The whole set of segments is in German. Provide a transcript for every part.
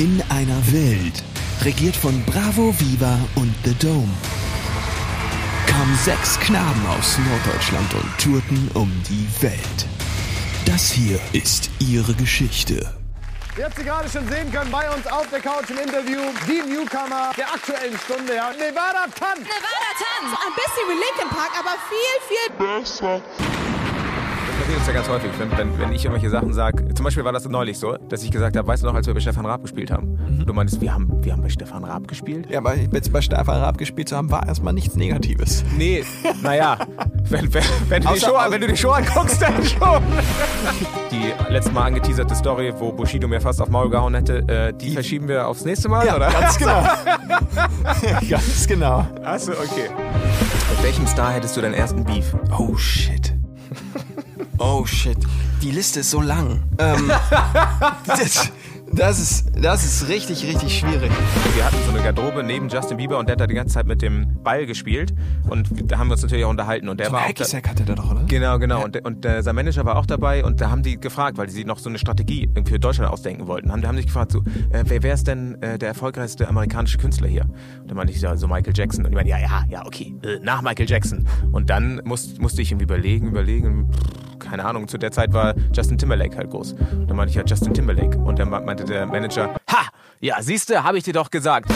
In einer Welt, regiert von Bravo Viva und The Dome, kamen sechs Knaben aus Norddeutschland und tourten um die Welt. Das hier ist ihre Geschichte. Wie habt Sie gerade schon sehen können, bei uns auf der Couch im Interview, die Newcomer der aktuellen Stunde, ja, Nevada Tanz. Nevada Tanz. Ein bisschen wie Linkin Park, aber viel, viel besser. Das passiert uns ja ganz häufig, wenn, wenn, wenn ich irgendwelche Sachen sage. Zum Beispiel war das neulich so, dass ich gesagt habe, weißt du noch, als wir bei Stefan Raab gespielt haben? Mhm. Du meinst, wir haben, wir haben bei Stefan Raab gespielt? Ja, aber jetzt bei Stefan Raab gespielt zu haben, war erstmal nichts Negatives. Nee, naja, wenn, wenn, wenn, du die Show, wenn du die Show anguckst, dann schon. Die letztes Mal angeteaserte Story, wo Bushido mir fast auf Maul gehauen hätte, äh, die, die, verschieben wir aufs nächste Mal, ja, oder? ganz genau. ganz genau. Achso, okay. Mit welchem Star hättest du deinen ersten Beef? Oh, shit. Oh shit, die Liste ist so lang. Ähm, das, das ist, das ist richtig, richtig schwierig. Wir hatten so eine Garderobe neben Justin Bieber und der hat da die ganze Zeit mit dem Ball gespielt. Und da haben wir uns natürlich auch unterhalten. Und der so war auch. Da, hatte der doch, oder? Genau, genau. Ja. Und, und äh, sein Manager war auch dabei und da haben die gefragt, weil sie noch so eine Strategie für Deutschland ausdenken wollten. Haben, haben sich gefragt, so, äh, wer, wer ist denn äh, der erfolgreichste amerikanische Künstler hier? Und dann meinte ich, ja, so Michael Jackson. Und ich meinte, ja, ja, ja, okay, äh, nach Michael Jackson. Und dann muss, musste ich irgendwie überlegen, überlegen, keine Ahnung, zu der Zeit war Justin Timberlake halt groß. Und dann meinte ich ja Justin Timberlake. Und dann meinte der Manager, Ha! Ja, siehste, habe ich dir doch gesagt.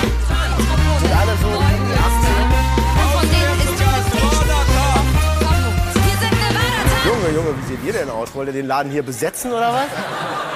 Junge, Junge, wie seht ihr denn aus? Wollt ihr den Laden hier besetzen oder was?